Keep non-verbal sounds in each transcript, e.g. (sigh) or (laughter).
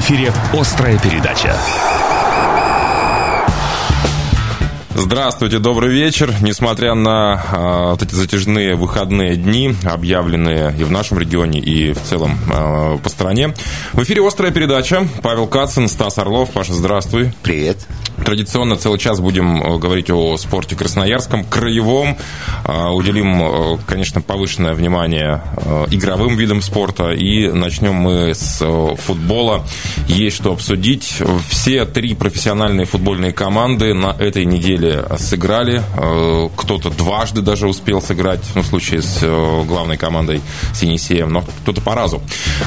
эфире «Острая передача». Здравствуйте, добрый вечер. Несмотря на э, вот эти затяжные выходные дни, объявленные и в нашем регионе, и в целом э, по стране, в эфире «Острая передача». Павел Кацин, Стас Орлов. Паша, здравствуй. Привет. Традиционно целый час будем э, говорить о спорте красноярском, краевом. Э, уделим, э, конечно, повышенное внимание игровым видам спорта. И начнем мы с футбола. Есть что обсудить. Все три профессиональные футбольные команды на этой неделе сыграли. Кто-то дважды даже успел сыграть, ну, в случае с главной командой с Енисеем, но кто-то по разу.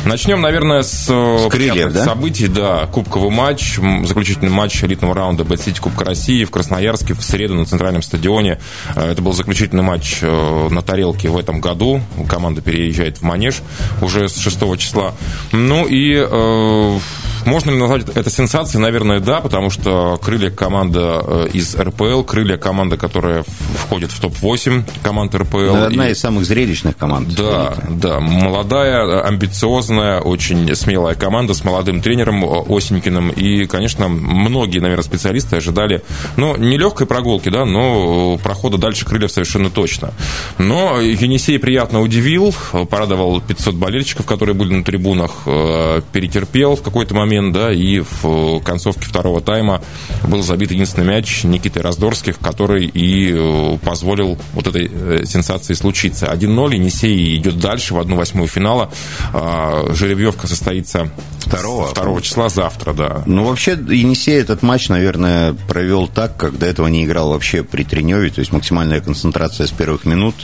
Начнем, наверное, с, с крыльев, да? событий. Да, кубковый матч, заключительный матч элитного раунда BetCity Кубка России в Красноярске в среду на центральном стадионе. Э, это был заключительный матч э, на тарелке в этом году. Команда переезжает в Манеж уже с 6 числа. Ну и э, можно ли назвать это сенсацией? Наверное, да, потому что крылья команда э, из РПЛ, крылья команда, которая входит в топ-8 команд РПЛ. Это одна и... из самых зрелищных команд. Да, да, молодая, амбициозная, очень смелая команда с молодым тренером Осенькиным. И, конечно, многие, наверное, специалисты ожидали, ну, не легкой прогулки, да, но прохода дальше крыльев совершенно точно. Но Енисей приятно удивил, порадовал 500 болельщиков, которые были на трибунах, э, перетерпел в какой-то момент момент, да, и в концовке второго тайма был забит единственный мяч Никиты Раздорских, который и э, позволил вот этой э, сенсации случиться. 1-0, Енисей идет дальше в 1-8 финала. А, жеребьевка состоится второго, второго числа завтра, да. Ну, вообще, Енисей этот матч, наверное, провел так, как до этого не играл вообще при Треневе, то есть максимальная концентрация с первых минут.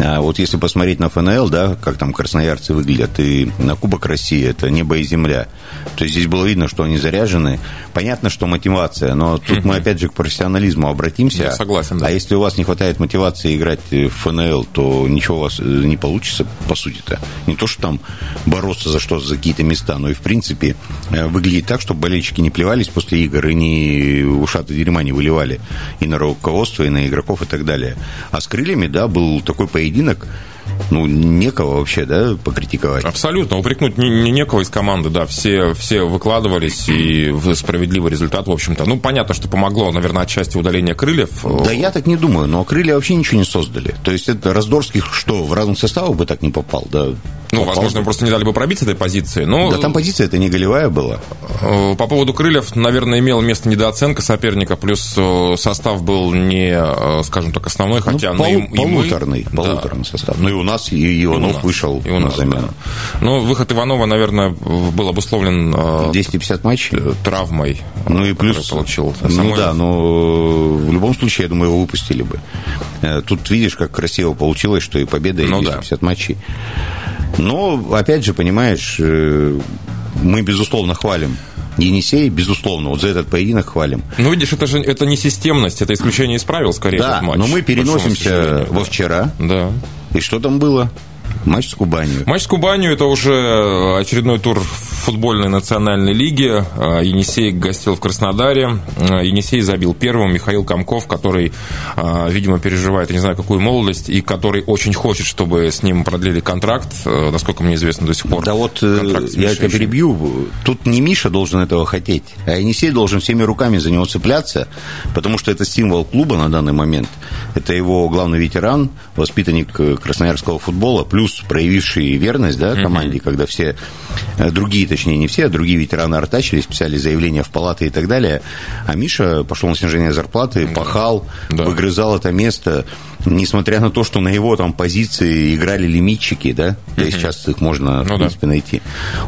А вот если посмотреть на ФНЛ, да, как там красноярцы выглядят, и на Кубок России, это небо и земля. То есть здесь было видно, что они заряжены. Понятно, что мотивация, но тут мы опять же к профессионализму обратимся. Я согласен, да. А если у вас не хватает мотивации играть в ФНЛ, то ничего у вас э, не получится, по сути-то. Не то, что там бороться за что-то, за какие-то места, но и, в принципе, э, выглядит так, чтобы болельщики не плевались после игр и не ушаты дерьма не выливали и на руководство, и на игроков, и так далее. А с крыльями, да, был такой поединок, ну, некого вообще, да, покритиковать. Абсолютно, упрекнуть не, не некого из команды, да, все, все выкладывались, и справедливый результат, в общем-то. Ну, понятно, что помогло, наверное, отчасти удаление крыльев. Да я так не думаю, но крылья вообще ничего не создали. То есть это Раздорских, что, в разных составах бы так не попал, да? Ну, попал возможно, бы. просто не дали бы пробить этой позиции, но... Да там позиция это не голевая была. Э, по поводу крыльев, наверное, имела место недооценка соперника, плюс э, состав был не, э, скажем так, основной, хотя... Ну, пол, и, полуторный, и мы... полуторный да. состав. Ну, и у нас и Иванов и нас, вышел и у нас, на замену. Да. Но выход Иванова, наверное, был обусловлен 250 э, матчей э, травмой. Ну и плюс получил. Ну да, но в любом случае, я думаю, его выпустили бы. Э, тут видишь, как красиво получилось, что и победа, и ну, 250 да. матчей. Но, опять же, понимаешь, мы, безусловно, хвалим Енисей, безусловно, вот за этот поединок хвалим. Ну, видишь, это же это не системность, это исключение из правил, скорее, да, матч. но мы переносимся во вчера. Да. И что там было? Матч с Кубанью. Матч с Кубанью – это уже очередной тур футбольной национальной лиги. А, Енисей гостил в Краснодаре. А, Енисей забил первым. Михаил Комков, который, а, видимо, переживает, я не знаю, какую молодость, и который очень хочет, чтобы с ним продлили контракт, насколько мне известно до сих пор. Да вот э, я тебя перебью. Тут не Миша должен этого хотеть, а Енисей должен всеми руками за него цепляться, потому что это символ клуба на данный момент. Это его главный ветеран, воспитанник э, красноярского футбола, плюс проявивший верность да, команде, mm-hmm. когда все э, другие точнее не все, а другие ветераны артачились, писали заявления в палаты и так далее. А Миша пошел на снижение зарплаты, пахал, да. выгрызал это место, несмотря на то, что на его там позиции играли лимитчики, да, да угу. сейчас их можно, ну, в принципе, да. найти.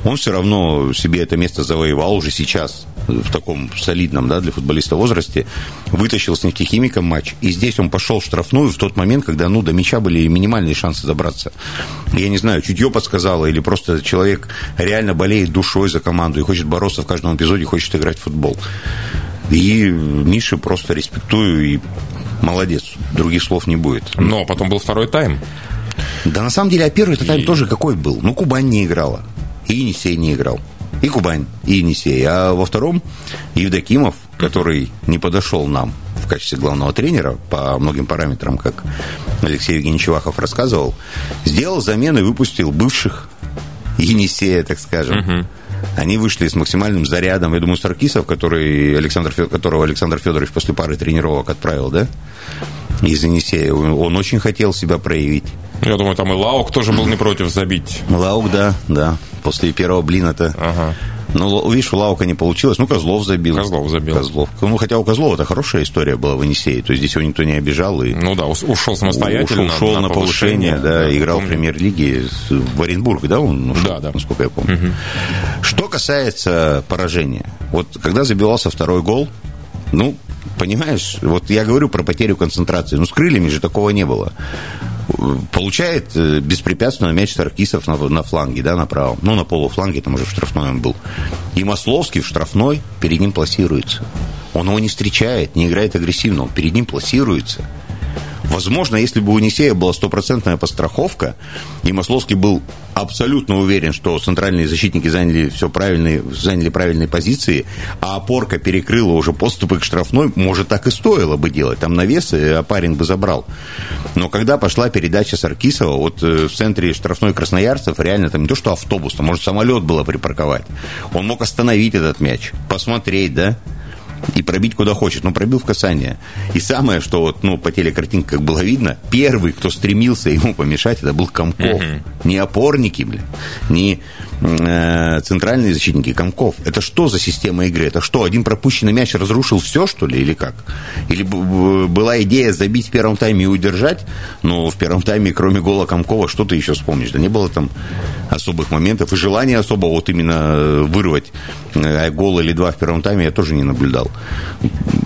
Он все равно себе это место завоевал уже сейчас, в таком солидном, да, для футболиста возрасте, вытащил с нефтехимиком матч, и здесь он пошел в штрафную в тот момент, когда, ну, до мяча были минимальные шансы забраться. Я не знаю, чутье подсказало, или просто человек реально болеет душой за команду и хочет бороться в каждом эпизоде, хочет играть в футбол. И Мише просто респектую и молодец. Других слов не будет. Но потом был второй тайм. Да на самом деле, а первый и... тайм тоже какой был? Ну, Кубань не играла. И Енисей не играл. И Кубань, и Енисей. А во втором Евдокимов, который не подошел нам в качестве главного тренера по многим параметрам, как Алексей Евгеньевич Вахов рассказывал, сделал замены, выпустил бывших Енисея, так скажем. Угу Они вышли с максимальным зарядом. Я думаю, Саркисов, который Александр, которого Александр Федорович после пары тренировок отправил, да, из Енисея, он очень хотел себя проявить. Я думаю, там и Лаук тоже был не против забить. Лаук, да, да. После первого блина-то. Ага. Ну, видишь, у Лаука не получилось. Ну, Козлов забил. Козлов забил. Козлов. Ну, хотя у Козлова это хорошая история была в Енисее. То есть здесь его никто не обижал. И ну да, ушел самостоятельно. Ушел на, на повышение, да, да играл помню. в премьер-лиге в Оренбург, да, он ушел, да, да. насколько я помню. Угу. Что касается поражения. Вот когда забивался второй гол, ну, понимаешь, вот я говорю про потерю концентрации. Ну, с крыльями же такого не было получает э, беспрепятственно мяч Саркисов на, на фланге, да, на правом. Ну, на полуфланге, там уже в штрафной он был. И Масловский в штрафной перед ним пласируется. Он его не встречает, не играет агрессивно, он перед ним пласируется. Возможно, если бы у Енисея была стопроцентная постраховка, и Масловский был абсолютно уверен, что центральные защитники заняли все правильные, заняли правильные позиции, а опорка перекрыла уже подступы к штрафной, может, так и стоило бы делать. Там навес а парень бы забрал. Но когда пошла передача Саркисова, вот э, в центре штрафной Красноярцев реально там не то, что автобус, там, может, самолет было припарковать. Он мог остановить этот мяч, посмотреть, да, и пробить куда хочет. Но пробил в касание. И самое, что вот, ну, по телекартинке, как было видно, первый, кто стремился ему помешать, это был Комков. Угу. Не опорники, блин, не центральные защитники, Комков. Это что за система игры? Это что, один пропущенный мяч разрушил все, что ли, или как? Или была идея забить в первом тайме и удержать, но в первом тайме, кроме гола Комкова, что ты еще вспомнишь? Да не было там особых моментов. И желания особо вот именно вырвать э, гол или два в первом тайме я тоже не наблюдал.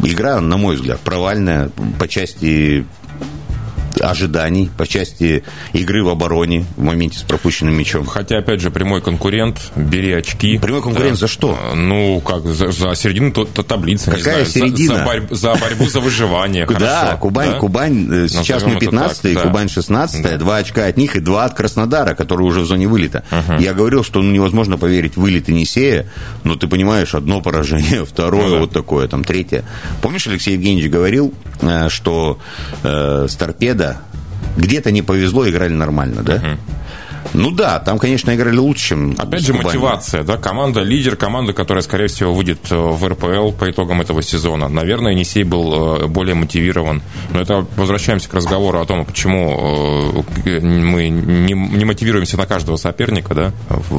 Игра, на мой взгляд, провальная по части ожиданий по части игры в обороне в моменте с пропущенным мячом. Хотя, опять же, прямой конкурент, бери очки. Прямой конкурент да. за что? Ну, как, за, за середину то, то таблицы. Какая знаю, середина? За, за, борь, за борьбу за выживание. (laughs) Да, Кубань, Кубань, э, сейчас мы 15 Кубань 16 два очка от них и два от Краснодара, который уже в зоне вылета. Я говорил, что ну, невозможно поверить вылет Енисея, но ты понимаешь, одно поражение, (laughs) второе ну вот такое, там третье. Помнишь, Алексей Евгеньевич говорил, э, что э, с торпеда где-то не повезло, играли нормально, да? Uh-huh. Ну да, там, конечно, играли лучше, чем Опять же, мотивация, да, команда, лидер, команда, которая, скорее всего, выйдет э, в РПЛ по итогам этого сезона. Наверное, Енисей был э, более мотивирован. Но это возвращаемся к разговору о том, почему э, мы не, не мотивируемся на каждого соперника, да.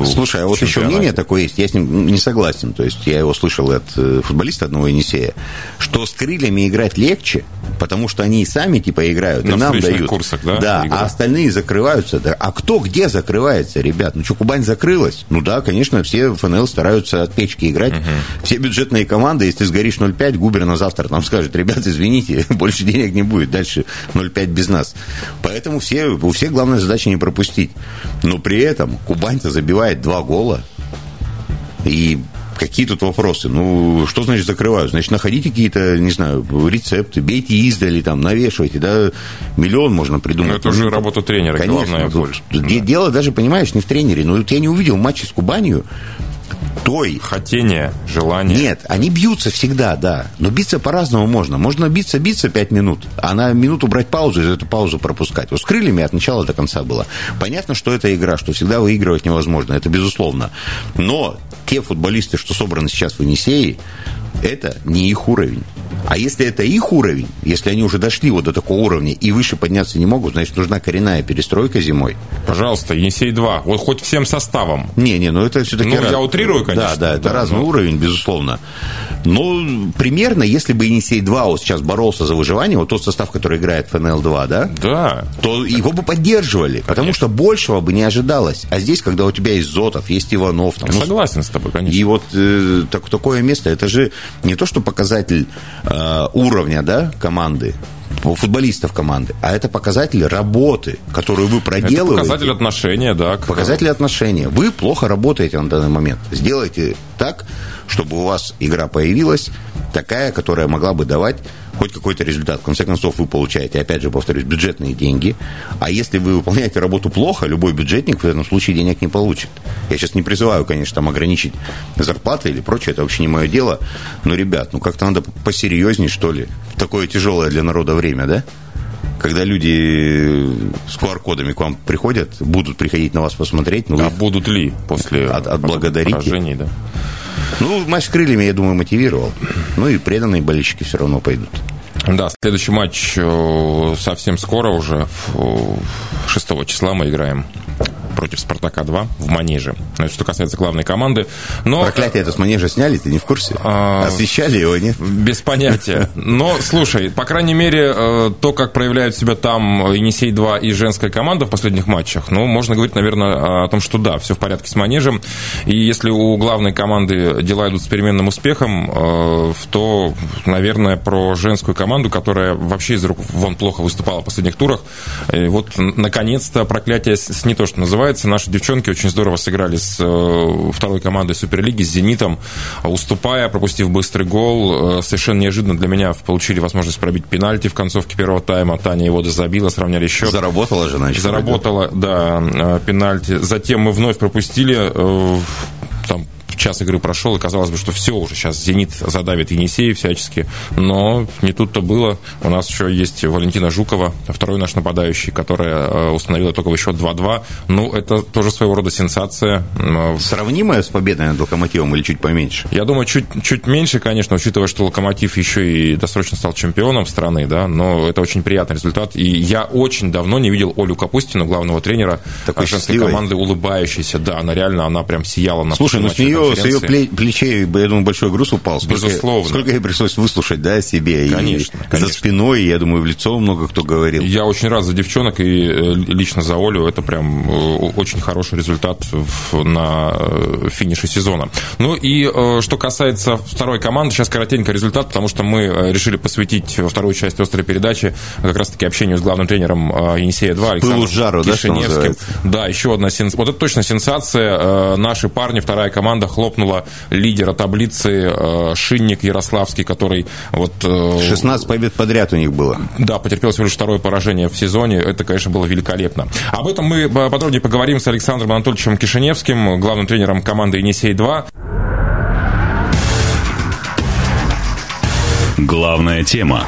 Слушай, а вот еще мнение такое есть, я с ним не согласен. То есть я его слышал от футболиста одного Енисея, что с крыльями играть легче, потому что они и сами типа играют, на и нам дают. курсах, да? Да, а остальные закрываются. А кто где закрывается? Закрывается, ребят. Ну что, Кубань закрылась? Ну да, конечно, все ФНЛ стараются от печки играть. Угу. Все бюджетные команды, если сгоришь 0,5, Губер на завтра нам скажет, ребят, извините, (laughs) больше денег не будет, дальше 0,5 без нас. Поэтому все, у всех главная задача не пропустить. Но при этом Кубань-то забивает два гола. И Какие тут вопросы? Ну, что значит закрываю? Значит, находите какие-то, не знаю, рецепты, бейте издали, там, навешивайте, да, миллион можно придумать. Но это уже работа тренера, Конечно, главное больше. Да. Дело даже, понимаешь, не в тренере. Но вот я не увидел матча с Кубанью, той... Хотение, желание. Нет, они бьются всегда, да. Но биться по-разному можно. Можно биться, биться пять минут, а на минуту брать паузу и эту паузу пропускать. Вот с крыльями от начала до конца было. Понятно, что это игра, что всегда выигрывать невозможно, это безусловно. Но те футболисты, что собраны сейчас в Енисее, это не их уровень. А если это их уровень, если они уже дошли вот до такого уровня и выше подняться не могут, значит, нужна коренная перестройка зимой. Пожалуйста, Енисей-2, вот хоть всем составом. Не-не, ну это все-таки... Ну, раз... я утрирую, конечно. Да, да, это да, разный но... уровень, безусловно. Но примерно, если бы Енисей-2 вот сейчас боролся за выживание, вот тот состав, который играет в ФНЛ-2, да? Да. То его бы поддерживали, конечно. потому что большего бы не ожидалось. А здесь, когда у тебя есть Зотов, есть Иванов... Там, я ну, согласен с тобой, конечно. И вот э, так, такое место, это же не то, что показатель э, уровня да, команды, футболистов команды, а это показатель работы, которую вы проделываете. Это показатель отношения, да. Показатель отношения. Вы плохо работаете на данный момент. Сделайте так, чтобы у вас игра появилась такая, которая могла бы давать хоть какой-то результат. В конце концов, вы получаете, опять же, повторюсь, бюджетные деньги. А если вы выполняете работу плохо, любой бюджетник в этом случае денег не получит. Я сейчас не призываю, конечно, там ограничить зарплаты или прочее, это вообще не мое дело. Но, ребят, ну как-то надо посерьезнее, что ли. Такое тяжелое для народа время, да? когда люди с QR-кодами к вам приходят, будут приходить на вас посмотреть. Ну, а будут ли после от, отблагодарить? Поражений, да. Ну, матч крыльями, я думаю, мотивировал. Ну и преданные болельщики все равно пойдут. Да, следующий матч э, совсем скоро уже, 6 числа мы играем против «Спартака-2» в Манеже. Это что касается главной команды. Но... Проклятие это с Манежа сняли, ты не в курсе? А... Освещали его, нет? Без понятия. Но, слушай, по крайней мере, э, то, как проявляют себя там Енисей-2 и женская команда в последних матчах, ну, можно говорить, наверное, о том, что да, все в порядке с Манежем. И если у главной команды дела идут с переменным успехом, э, то, наверное, про женскую команду, которая вообще из рук вон плохо выступала в последних турах, э, вот, наконец-то, проклятие с не то, что называется, называется. Наши девчонки очень здорово сыграли с э, второй командой Суперлиги, с «Зенитом», уступая, пропустив быстрый гол. Э, совершенно неожиданно для меня получили возможность пробить пенальти в концовке первого тайма. Таня его забила, сравняли счет. Заработала же, значит. Заработала, да, э, пенальти. Затем мы вновь пропустили там час игры прошел, и казалось бы, что все уже, сейчас «Зенит» задавит Енисеев всячески, но не тут-то было. У нас еще есть Валентина Жукова, второй наш нападающий, которая э, установила только счет 2-2. Ну, это тоже своего рода сенсация. Сравнимая с победой над «Локомотивом» или чуть поменьше? Я думаю, чуть, чуть меньше, конечно, учитывая, что «Локомотив» еще и досрочно стал чемпионом страны, да, но это очень приятный результат. И я очень давно не видел Олю Капустину, главного тренера Такой женской команды, улыбающейся. Да, она реально, она прям сияла на Слушай, ну с нее с ее плечей, я думаю, большой груз упал. Сколько, Безусловно. Сколько ей пришлось выслушать, да, себе. Конечно, и конечно. За спиной, я думаю, в лицо много кто говорил. Я очень рад за девчонок и э, лично за Олю. Это прям э, очень хороший результат на э, финише сезона. Ну и что касается второй команды, сейчас коротенько результат, потому что мы решили посвятить вторую часть острой передачи как раз-таки общению с главным тренером Енисея-2 Александром жару, Кишиневским. Да, да, еще одна сенсация. Вот это точно сенсация. Наши парни, вторая команда хлопнула лидера таблицы э, Шинник Ярославский, который вот... 16 э, побед подряд у них было. Да, потерпел всего лишь второе поражение в сезоне. Это, конечно, было великолепно. Об этом мы подробнее поговорим с Александром Анатольевичем Кишиневским, главным тренером команды «Енисей-2». Главная тема.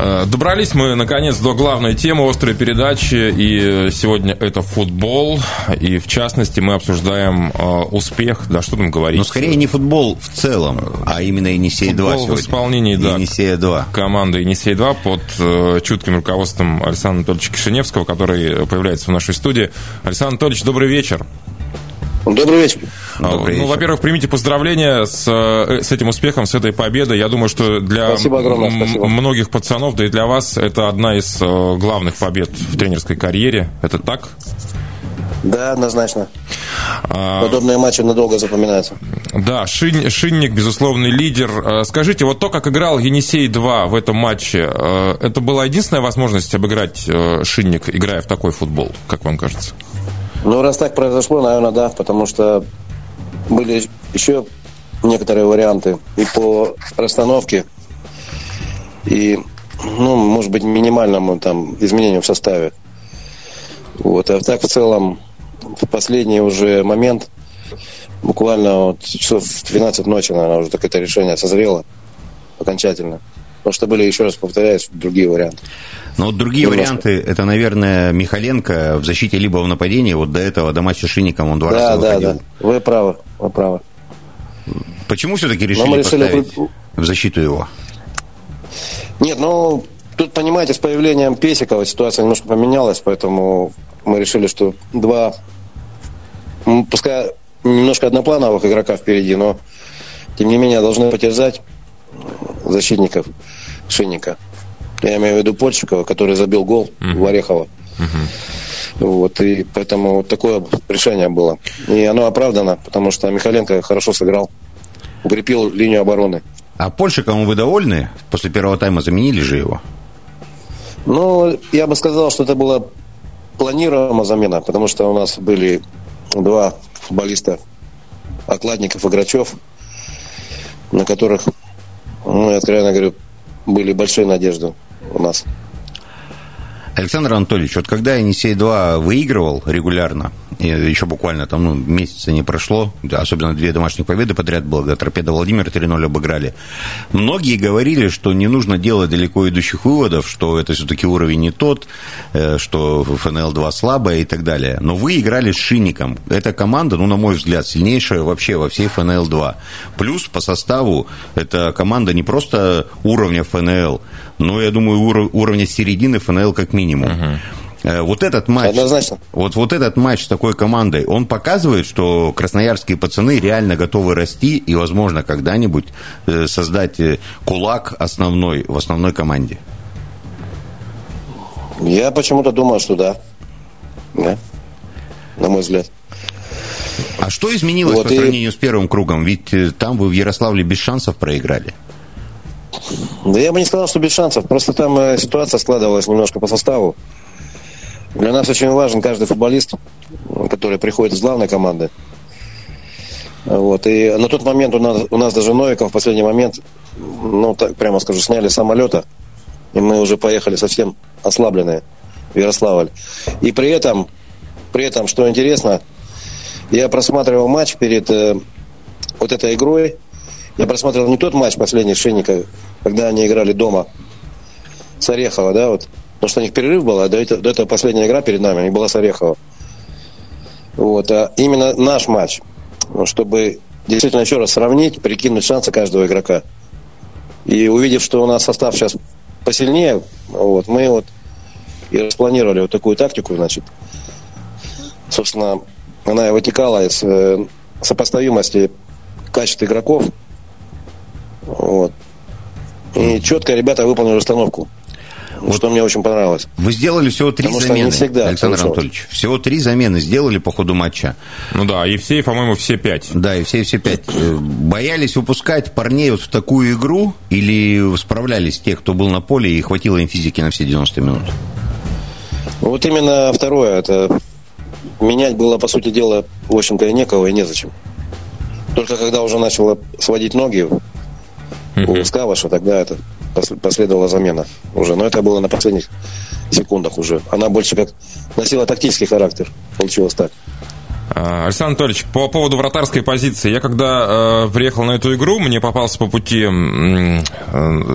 Э, добрались мы, наконец, до главной темы острой передачи, и сегодня это футбол, и в частности мы обсуждаем э, успех, да, что там говорить? Ну, скорее не футбол в целом, а именно Енисей-2 сегодня. в исполнении, да, Енисея-2. команды Енисей-2 под э, чутким руководством Александра Анатольевича Кишиневского, который появляется в нашей студии. Александр Анатольевич, добрый вечер. Добрый вечер. Добрый ну, вечер. во-первых, примите поздравления с, э, с этим успехом, с этой победой. Я думаю, что для спасибо огромное, спасибо. многих пацанов, да и для вас, это одна из э, главных побед в тренерской карьере. Это так? Да, однозначно. А... Подобные матчи надолго запоминаются. Да, Шин, Шинник, безусловный лидер. А, скажите, вот то, как играл Енисей-2 в этом матче, э, это была единственная возможность обыграть Шинник, играя в такой футбол, как вам кажется? Ну, раз так произошло, наверное, да, потому что были еще некоторые варианты и по расстановке, и, ну, может быть, минимальному там изменению в составе. Вот, а так в целом в последний уже момент, буквально вот часов в 12 ночи, наверное, уже так это решение созрело окончательно. Потому что были, еще раз повторяюсь, другие варианты. Но вот другие Немножко. варианты, это, наверное, Михаленко в защите либо в нападении. Вот до этого до матча Шинником он два да, раза да, выходил. Да, да, вы правы, вы правы. Почему все-таки решили, решили поставить в защиту его? Нет, ну, тут, понимаете, с появлением Песикова ситуация немножко поменялась, поэтому мы решили, что два, пускай немножко одноплановых игрока впереди, но, тем не менее, должны потерзать защитников Шинника. Я имею в виду Польщикова, который забил гол uh-huh. в Орехово. Uh-huh. Вот, и поэтому вот такое решение было. И оно оправдано, потому что Михаленко хорошо сыграл, укрепил линию обороны. А Польщиковым вы довольны? После первого тайма заменили же его? Ну, я бы сказал, что это была планируемая замена, потому что у нас были два футболиста, Окладников и Грачев, на которых, ну, я откровенно говорю, были большие надежды у нас. Александр Анатольевич, вот когда Енисей-2 выигрывал регулярно, еще буквально там ну, месяца не прошло, особенно две домашних победы подряд было, Торпеда Владимир 3-0 обыграли. Многие говорили, что не нужно делать далеко идущих выводов, что это все-таки уровень не тот, э, что ФНЛ-2 слабая и так далее. Но вы играли с Шинником. Эта команда, ну, на мой взгляд, сильнейшая вообще во всей ФНЛ-2. Плюс по составу эта команда не просто уровня ФНЛ, но, я думаю, уровня середины ФНЛ как минимум. Uh-huh. Э, вот этот матч, Однозначно. Вот, вот этот матч с такой командой, он показывает, что красноярские пацаны реально готовы расти и, возможно, когда-нибудь э, создать э, кулак основной в основной команде. Я почему-то думаю, что да. Да. На мой взгляд. А что изменилось вот по и... сравнению с первым кругом? Ведь там вы в Ярославле без шансов проиграли. Да я бы не сказал, что без шансов. Просто там ситуация складывалась немножко по составу. Для нас очень важен каждый футболист, который приходит из главной команды. Вот. И на тот момент у нас, у нас даже Новиков в последний момент, ну, так прямо скажу, сняли самолета, и мы уже поехали совсем ослабленные в Ярославль. И при этом, при этом, что интересно, я просматривал матч перед э, вот этой игрой. Я просматривал не тот матч последний Шенника, когда они играли дома с Орехова, да, вот, Потому что у них перерыв был, а до этого, до этого последняя игра перед нами, и была с Орехова. Вот. А именно наш матч, чтобы действительно еще раз сравнить, прикинуть шансы каждого игрока. И увидев, что у нас состав сейчас посильнее, вот, мы вот и распланировали вот такую тактику, значит. Собственно, она вытекала из э, сопоставимости качеств игроков. Вот. И четко ребята выполнили установку. Вот что мне очень понравилось. Вы сделали всего три Потому замены, всегда Александр получалось. Анатольевич. Всего три замены сделали по ходу матча. Ну да, и все, по-моему, все пять. Да, и все, все пять. Э, боялись выпускать парней вот в такую игру или справлялись те, кто был на поле, и хватило им физики на все 90 минут? Вот именно второе. Это менять было, по сути дела, в общем-то, и некого, и незачем. Только когда уже начало сводить ноги у Скаваша, тогда это последовала замена уже. Но это было на последних секундах уже. Она больше как носила тактический характер. Получилось так. А, Александр Анатольевич, по поводу вратарской позиции. Я когда э, приехал на эту игру, мне попался по пути э,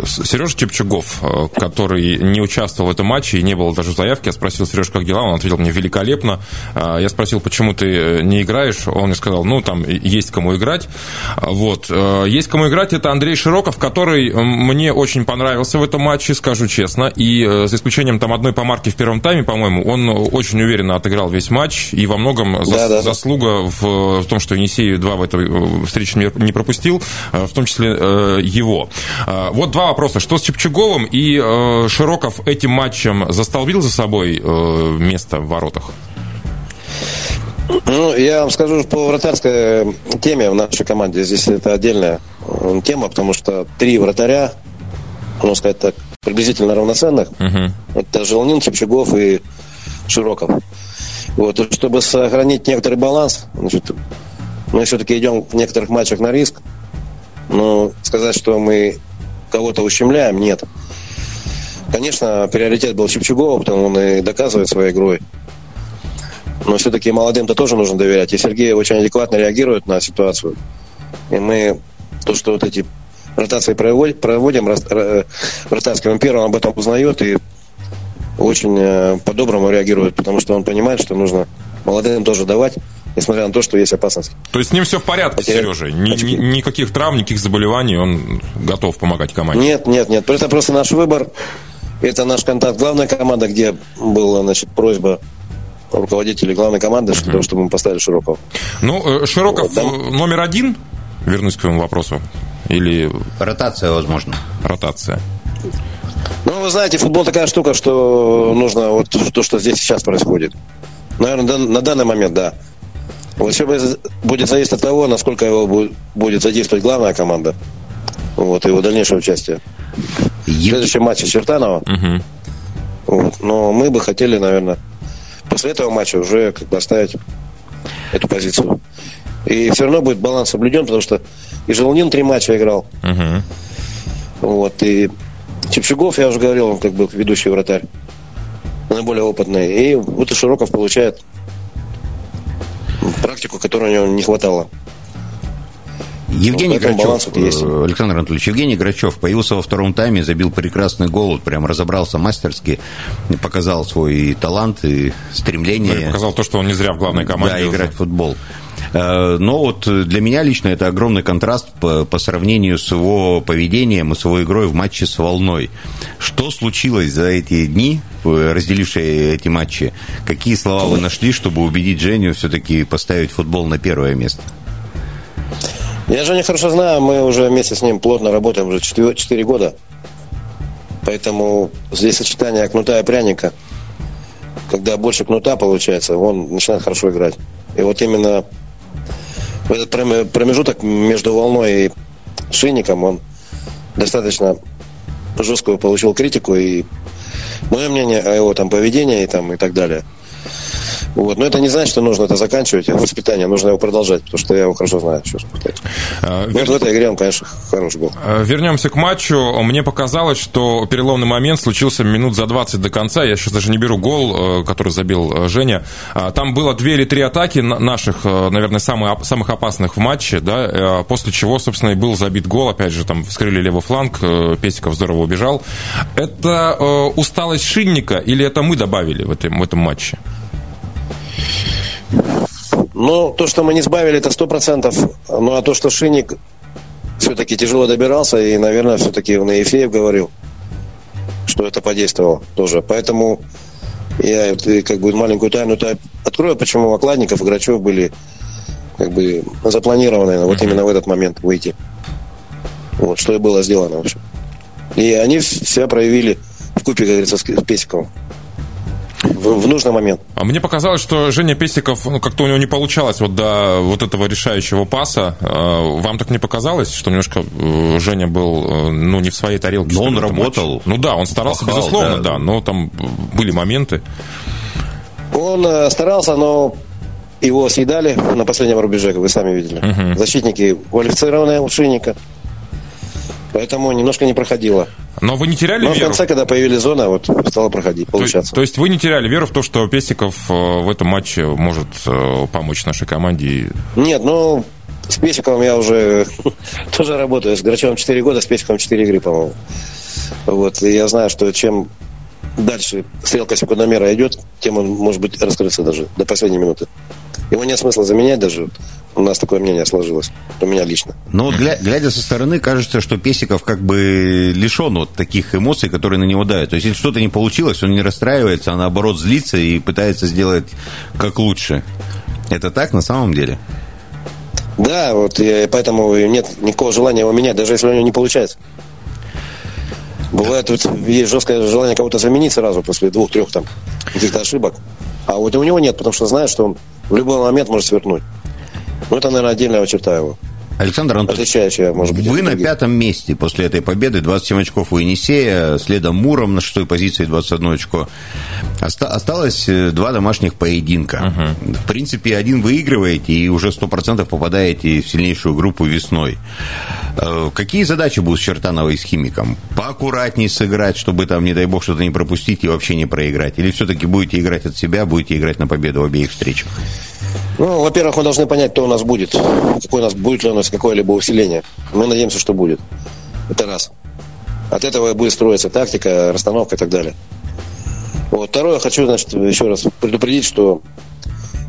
Сережа Чепчугов, э, который не участвовал в этом матче и не было даже заявки. Я спросил Сереж, как дела? Он ответил мне великолепно. Э, я спросил, почему ты э, не играешь? Он мне сказал, ну, там есть кому играть. Вот. Э, есть кому играть, это Андрей Широков, который мне очень понравился в этом матче, скажу честно. И э, за исключением там одной помарки в первом тайме, по-моему, он очень уверенно отыграл весь матч и во многом да, да заслуга в, в том, что Енисей 2 в этой э, встрече не пропустил, э, в том числе э, его. Вот два вопроса. Что с Чепчуговым и Широков этим матчем застолбил за собой место в воротах? Ну, я вам скажу по вратарской теме в нашей команде. Здесь это отдельная тема, потому что три вратаря, можно сказать так, приблизительно равноценных. Uh-huh. Это Желнин, Чепчугов и Широков. Вот, чтобы сохранить некоторый баланс, значит, мы все-таки идем в некоторых матчах на риск. Но сказать, что мы кого-то ущемляем, нет. Конечно, приоритет был Чепчугова, потому он и доказывает своей игрой. Но все-таки молодым-то тоже нужно доверять. И Сергей очень адекватно реагирует на ситуацию. И мы то, что вот эти ротации проводим, проводим первым об этом узнает и очень э, по-доброму реагирует, потому что он понимает, что нужно молодым тоже давать, несмотря на то, что есть опасность. То есть с ним все в порядке, Потерять Сережа? Ни, ни, никаких травм, никаких заболеваний, он готов помогать команде? Нет, нет, нет. Это просто наш выбор. Это наш контакт главной команды, где была значит, просьба руководителей главной команды, uh-huh. того, чтобы мы поставили Широкого. Ну, э, Широков вот, да. Э, номер один, вернусь к своему вопросу, или... Ротация, возможно. Ротация. Ну, вы знаете, футбол такая штука, что нужно вот то, что здесь сейчас происходит. Наверное, на данный момент, да. Вот все будет зависеть от того, насколько его будет задействовать главная команда. Вот, его дальнейшее участие. В следующем матче Чертанова. Угу. Вот, но мы бы хотели, наверное, после этого матча уже как бы оставить эту позицию. И все равно будет баланс соблюден, потому что и Желнин три матча играл. Угу. Вот, и Чепчугов, я уже говорил, он как бы ведущий вратарь. Наиболее опытный. И вот и Широков получает практику, которой у него не хватало. Евгений ну, Грачев. Э, Александр Анатольевич, Евгений Грачев появился во втором тайме, забил прекрасный гол, прям разобрался мастерски, показал свой талант и стремление. Ну, показал то, что он не зря в главной команде. Да, играть в футбол. Э, но вот для меня лично это огромный контраст по, по сравнению с его поведением и с его игрой в матче с «Волной». Что случилось за эти дни, э, разделившие эти матчи? Какие слова вы нашли, чтобы убедить Женю все-таки поставить футбол на первое место? Я Женю хорошо знаю, мы уже вместе с ним плотно работаем уже 4, 4 года. Поэтому здесь сочетание кнута и пряника. Когда больше кнута получается, он начинает хорошо играть. И вот именно этот промежуток между волной и шинником он достаточно жесткую получил критику и мое мнение о его там поведении и, там, и так далее – вот. Но это не значит, что нужно это заканчивать, воспитание, нужно его продолжать, потому что я его хорошо знаю. Что а, Вер... Вот в этой игре он, конечно, хорош был. А, вернемся к матчу. Мне показалось, что переломный момент случился минут за 20 до конца. Я сейчас даже не беру гол, э, который забил э, Женя. А, там было две или три атаки наших, э, наверное, самых, самых опасных в матче, да, после чего, собственно, и был забит гол. Опять же, там вскрыли левый фланг, Песиков здорово убежал. Это усталость Шинника или это мы добавили в этом, в этом матче? Ну, то, что мы не сбавили, это сто процентов. Ну, а то, что Шинник все-таки тяжело добирался, и, наверное, все-таки на Ефеев говорил, что это подействовало тоже. Поэтому я как бы маленькую тайну -то открою, почему Окладников и Грачев были как бы запланированы вот именно в этот момент выйти. Вот, что и было сделано, в общем. И они себя проявили в купе, как говорится, с Песиковым в, в нужный момент. А мне показалось, что Женя Песиков, ну, как-то у него не получалось вот до вот этого решающего паса. А, вам так не показалось, что немножко э, Женя был, э, ну, не в своей тарелке? Но он работал. Матче? Ну да, он старался, Пахал, безусловно, да. да, но там были моменты. Он э, старался, но его съедали на последнем рубеже, как вы сами видели. Угу. Защитники квалифицированные у Шинника. Поэтому немножко не проходило. Но вы не теряли Но веру? в конце, когда появились зоны, вот стало проходить, получаться. То, то есть вы не теряли веру в то, что Песиков э, в этом матче может э, помочь нашей команде? Нет, ну, с Песиковым я уже (laughs) тоже работаю. С Грачевым 4 года, с Песиковым 4 игры, по-моему. Вот, и я знаю, что чем дальше стрелка секундомера идет, тем он может быть раскрыться даже до последней минуты. Его нет смысла заменять даже. У нас такое мнение сложилось. У меня лично. Но вот глядя со стороны, кажется, что Песиков как бы лишен вот таких эмоций, которые на него давят. То есть, если что-то не получилось, он не расстраивается, а наоборот злится и пытается сделать как лучше. Это так на самом деле? Да, вот и поэтому нет никакого желания его менять, даже если у него не получается. Бывает, вот есть жесткое желание кого-то заменить сразу после двух-трех там каких-то ошибок. А вот у него нет, потому что знает, что он в любой момент может свернуть. Ну, это, наверное, отдельная черта его. Александр Антонович, Отличающая, может быть, вы на пятом месте после этой победы, 27 очков у Енисея, следом Муром на шестой позиции 21 очко. Оста- осталось э, два домашних поединка. Угу. В принципе, один выигрываете и уже 100% попадаете в сильнейшую группу весной. Э, какие задачи будут с Чертановой и с Химиком? Поаккуратнее сыграть, чтобы там, не дай бог, что-то не пропустить и вообще не проиграть? Или все-таки будете играть от себя, будете играть на победу в обеих встречах? Ну, во-первых, мы должны понять, кто у нас будет. Какой у нас, будет ли у нас какое-либо усиление. Мы надеемся, что будет. Это раз. От этого будет строиться тактика, расстановка и так далее. Вот. Второе, хочу, значит, еще раз предупредить, что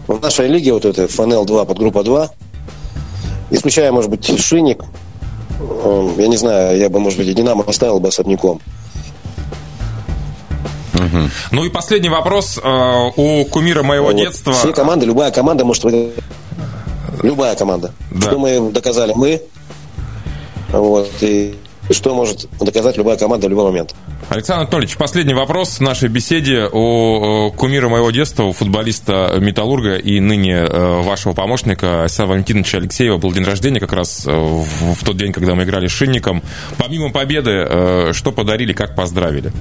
в нашей лиге, вот этой ФНЛ-2, подгруппа 2, исключая, может быть, Шинник, я не знаю, я бы, может быть, и Динамо оставил бы особняком. Угу. Ну и последний вопрос. Э, у кумира моего вот. детства... Все команды, любая команда может... Любая команда. Да. Что мы доказали мы, вот, и что может доказать любая команда в любой момент. Александр Анатольевич, последний вопрос в нашей беседе о кумира моего детства, у футболиста Металлурга и ныне э, вашего помощника Ася Валентиновича Алексеева был день рождения как раз э, в тот день, когда мы играли с Шинником. Помимо победы, что подарили, как поздравили?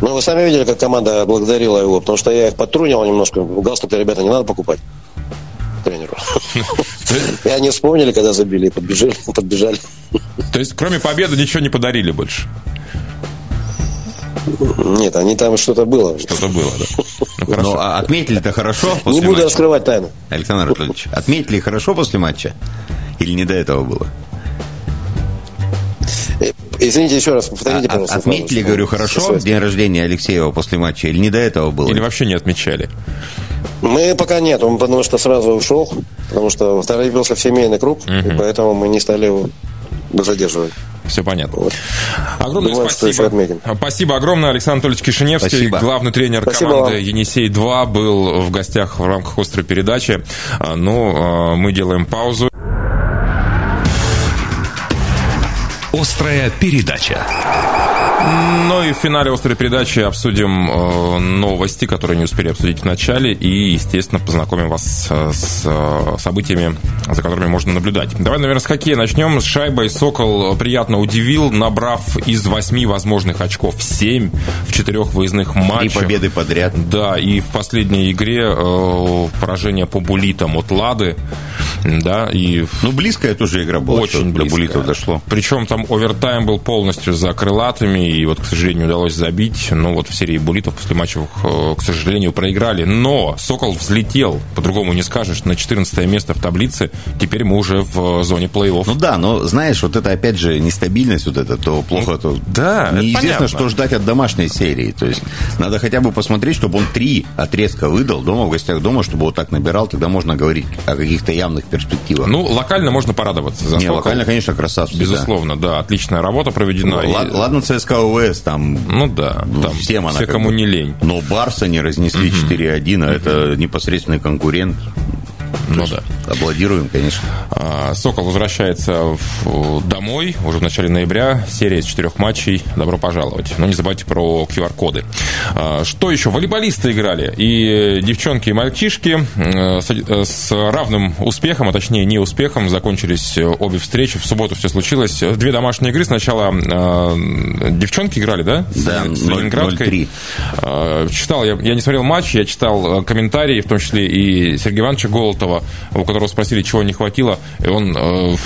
Ну, вы сами видели, как команда благодарила его, потому что я их подтрунил немножко. Галстук ребята не надо покупать тренеру. И они вспомнили, когда забили, и подбежали, (laughs) подбежали. То есть, кроме победы, ничего не подарили больше? Нет, они там что-то было. Что-то было, да. Ну, хорошо. Ну, а отметили-то хорошо после Не буду матча? раскрывать тайну. Александр Анатольевич, отметили хорошо после матча? Или не до этого было? Извините еще раз, повторите, а, пожалуйста. Отметили, говорю, хорошо день рождения Алексеева после матча или не до этого было? Или вообще не отмечали? Мы пока нет, он потому что сразу ушел, потому что торопился в семейный круг, угу. и поэтому мы не стали его задерживать. Все понятно. Вот. Огромное Думаю, спасибо. Спасибо огромное. Александр Анатольевич Кишиневский, спасибо. главный тренер спасибо команды вам. «Енисей-2», был в гостях в рамках острой передачи. А, ну, а, мы делаем паузу. Острая передача. Ну и в финале острой передачи обсудим э, новости, которые не успели обсудить в начале, и, естественно, познакомим вас с э, событиями, за которыми можно наблюдать. Давай, наверное, с хоккея начнем. С шайбой «Сокол» приятно удивил, набрав из восьми возможных очков семь в четырех выездных матчах. И победы подряд. Да, и в последней игре э, поражение по булитам от «Лады». Да, и... Ну, близкая тоже игра была. Очень близкая. До булитов дошло. Причем там овертайм был полностью за крылатыми, и вот, к сожалению, удалось забить. Но вот в серии булитов после матчев, э, к сожалению, проиграли. Но «Сокол» взлетел, по-другому не скажешь, на 14 место в таблице. Теперь мы уже в зоне плей-офф. Ну да, но знаешь, вот это опять же нестабильность вот это, то плохо, то... Да, Неизвестно, что ждать от домашней серии. То есть надо хотя бы посмотреть, чтобы он три отрезка выдал дома, в гостях дома, чтобы вот так набирал, тогда можно говорить о каких-то явных перспективах. Ну, локально можно порадоваться за Не, «Сокол». локально, конечно, красавцы. Безусловно, да. да. Отличная работа проведена. Ну, и... Ладно, ЦСКА УВС, там... Ну да, там всем все, кому не лень. Но Барса не разнесли угу. 4-1, а это непосредственный конкурент. Ну да. Аплодируем, конечно. А, Сокол возвращается в, домой уже в начале ноября. Серия из четырех матчей. Добро пожаловать. Но не забывайте про QR-коды. А, что еще? Волейболисты играли. И девчонки, и мальчишки э, с, э, с равным успехом, а точнее не успехом, закончились обе встречи. В субботу все случилось. Две домашние игры. Сначала э, девчонки играли, да? Да, с, Ленинградкой. Читал, я, я не смотрел матч, я читал комментарии, в том числе и Сергея Ивановича Голотова у которого спросили, чего не хватило, и он э,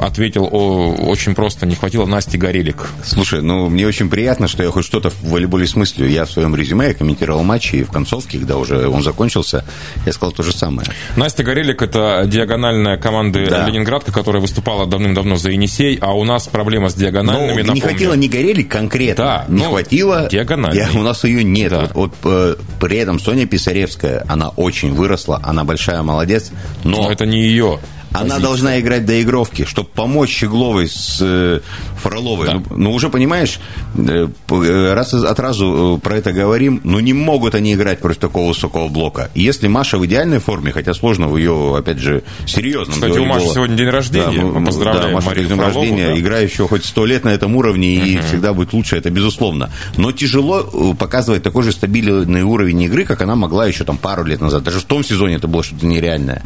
ответил о, очень просто, не хватило Насти Горелик. Слушай, ну, мне очень приятно, что я хоть что-то в волейболе смыслю. Я в своем резюме я комментировал матчи, и в концовке, когда уже он закончился, я сказал то же самое. Настя Горелик – это диагональная команды да. Ленинградка, которая выступала давным-давно за Енисей, а у нас проблема с диагональными, Но не хватило не Горелик конкретно, да, не ну, хватило... Диагональной. Я, у нас ее нет. Да. Вот, вот, э, при этом Соня Писаревская, она очень выросла, она большая молодец, но... Но это не ее. Она позиция. должна играть доигровки, чтобы помочь Щегловой с э, Фроловой. Да. Ну, ну, уже понимаешь, э, э, раз от разу про это говорим, ну, не могут они играть против такого высокого блока. Если Маша в идеальной форме, хотя сложно в ее, опять же, серьезном Кстати, у Маши сегодня день рождения. Да, мы поздравляем да, Маша Марину день Фролову, рождения. Да. Игра еще хоть сто лет на этом уровне и угу. всегда будет лучше, это безусловно. Но тяжело показывать такой же стабильный уровень игры, как она могла еще там пару лет назад. Даже в том сезоне это было что-то нереальное.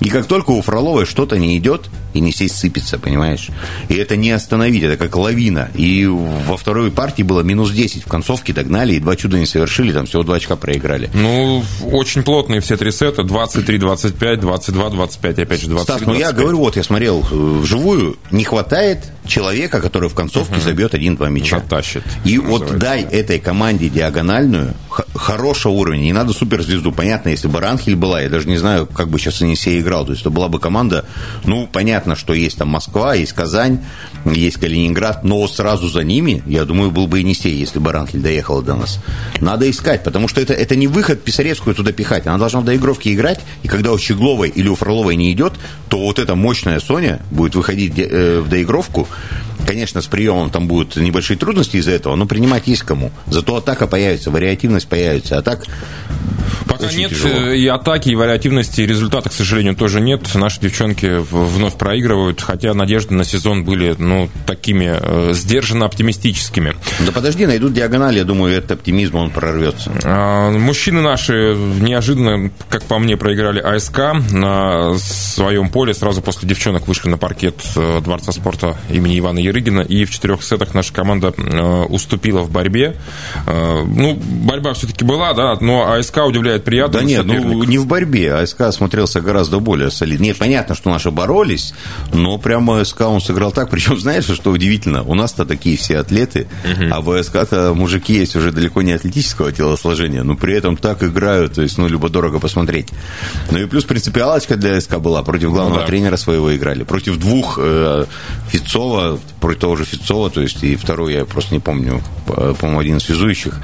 И как только у Фроловой что-то не идет, и не сесть сыпется, понимаешь? И это не остановить, это как лавина. И во второй партии было минус 10 в концовке, догнали, и два чуда не совершили, там всего два очка проиграли. Ну, очень плотные все три сета, 23-25, 22-25, опять же 20 Стас, ну я говорю, вот я смотрел э, вживую, не хватает человека, который в концовке угу. забьет один-два мяча. Затащит. И вот дай этой команде диагональную, хорошего уровня, не надо суперзвезду. Понятно, если бы Ранхель была, я даже не знаю, как бы сейчас Енисей играл. То есть это была бы команда, ну, понятно, что есть там Москва, есть Казань, есть Калининград, но сразу за ними, я думаю, был бы Енисей, если бы Ранхель доехала до нас. Надо искать, потому что это, это не выход Писаревскую туда пихать. Она должна в доигровке играть, и когда у Щегловой или у Фроловой не идет, то вот эта мощная Соня будет выходить э, в доигровку, Конечно, с приемом там будут небольшие трудности из-за этого, но принимать есть кому. Зато атака появится, вариативность появится. А так Пока нет тяжело. и атаки, и вариативности, и результата, к сожалению, тоже нет. Наши девчонки вновь проигрывают, хотя надежды на сезон были, ну, такими э, сдержанно оптимистическими. Да подожди, найдут диагональ, я думаю, этот оптимизм, он прорвется. А, мужчины наши неожиданно, как по мне, проиграли АСК на своем поле. Сразу после девчонок вышли на паркет э, Дворца спорта имени Ивана Ерыгина, и в четырех сетах наша команда э, уступила в борьбе. Э, ну, борьба все-таки была, да, но АСК удивляет приятно. Да нет, ну не в борьбе. АСК смотрелся гораздо более солидно. Нет, понятно, что наши боролись, но прямо АСК он сыграл так. Причем, знаешь, что удивительно? У нас-то такие все атлеты, угу. а в АСК-то мужики есть уже далеко не атлетического телосложения, но при этом так играют, то есть, ну, любо-дорого посмотреть. Ну и плюс принципиалочка для АСК была. Против главного ну, да. тренера своего играли. Против двух э, Фицова, против того же Фицова, то есть, и второй я просто не помню, по-моему, один из связующих.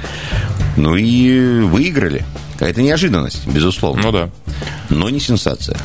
Ну и выиграли. Это неожиданность, безусловно. Ну да. Но не сенсация.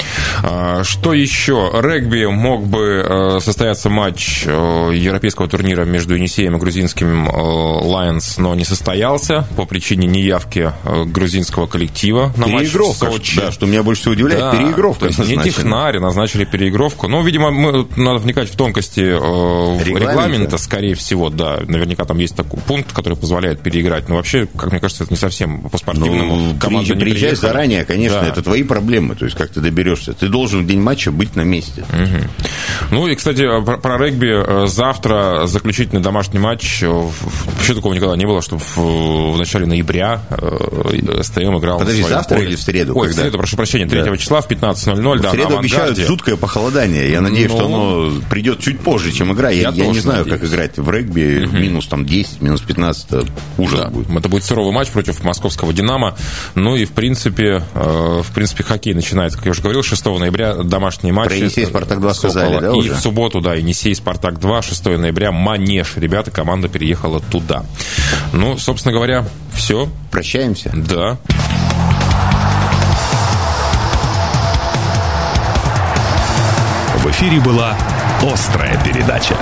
А, что еще? Регби мог бы э, состояться матч э, европейского турнира между Енисеем и грузинским Лайонс, но не состоялся по причине неявки э, грузинского коллектива на матч в Сочи. Да, что меня больше всего удивляет, да, переигровка. То есть не технари назначили переигровку. Ну, видимо, мы, надо вникать в тонкости регламента. регламента, скорее всего, да. Наверняка там есть такой пункт, который позволяет переиграть. Но вообще, как мне кажется, это не совсем по спортивному. Ну, команда не приезжай заранее, конечно, да. это твои проблемы, то есть как ты доберешься. Ты должен в день матча быть на месте. Угу. Ну и, кстати, про, про регби. Э, завтра заключительный домашний матч. Э, вообще такого никогда не было, чтобы в, в начале ноября э, СТМ играл Подожди, завтра поле. или в среду? Ой, когда? в среду, прошу прощения, 3 да. числа в 15.00. Да, в среду обещают жуткое похолодание. Я надеюсь, Но... что ну, оно придет чуть позже, чем игра. Я, я, я не знаю, надеюсь. как играть в регби. Угу. Минус там 10, минус 15. Ужас да. будет. Это будет суровый матч против московского «Динамо». Ну и, в принципе, э, в принципе, хоккей начинается, как я уже говорил, 6 ноября домашние матчи. Про Енисей Спартак-2 сказали, да, И уже? в субботу, да, Енисей Спартак-2, 6 ноября, Манеж. Ребята, команда переехала туда. Ну, собственно говоря, все. Прощаемся. Да. В эфире была «Острая передача».